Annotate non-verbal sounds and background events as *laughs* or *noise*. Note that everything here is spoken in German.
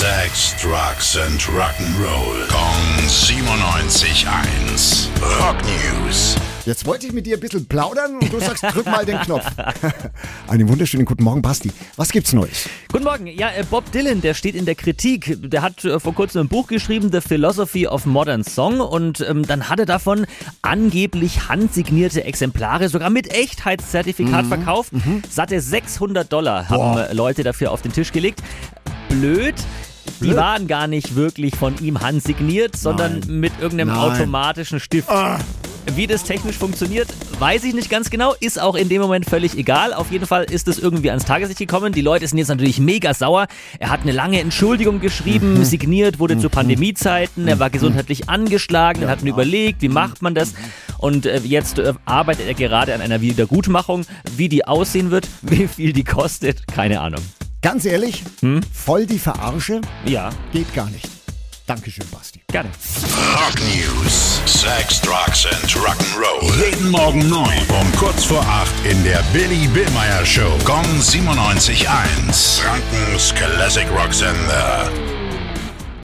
Sex, Drugs and Rock'n'Roll. Kong 97.1. Rock News. Jetzt wollte ich mit dir ein bisschen plaudern und du sagst, drück mal den Knopf. *laughs* Einen wunderschönen guten Morgen, Basti. Was gibt's Neues? Guten Morgen. Ja, äh, Bob Dylan, der steht in der Kritik. Der hat äh, vor kurzem ein Buch geschrieben, The Philosophy of Modern Song. Und ähm, dann hat er davon angeblich handsignierte Exemplare, sogar mit Echtheitszertifikat verkauft. Satte 600 Dollar haben Boah. äh, Leute dafür auf den Tisch gelegt. Blöd. Die Blöd. waren gar nicht wirklich von ihm handsigniert, sondern Nein. mit irgendeinem Nein. automatischen Stift. Wie das technisch funktioniert, weiß ich nicht ganz genau. Ist auch in dem Moment völlig egal. Auf jeden Fall ist es irgendwie ans Tageslicht gekommen. Die Leute sind jetzt natürlich mega sauer. Er hat eine lange Entschuldigung geschrieben, signiert, wurde zu Pandemiezeiten. Er war gesundheitlich angeschlagen, hat mir überlegt, wie macht man das. Und äh, jetzt äh, arbeitet er gerade an einer Wiedergutmachung. Wie die aussehen wird, *laughs* wie viel die kostet, keine Ahnung. Ganz ehrlich, voll die Verarsche Ja, geht gar nicht. Dankeschön, Basti. gerne. Rock News. Sex, Drugs and Rock'n'Roll. Jeden Morgen 9 um kurz vor 8 in der Billy Billmeyer Show. Kong 97.1. Frankens Classic Rock Sender.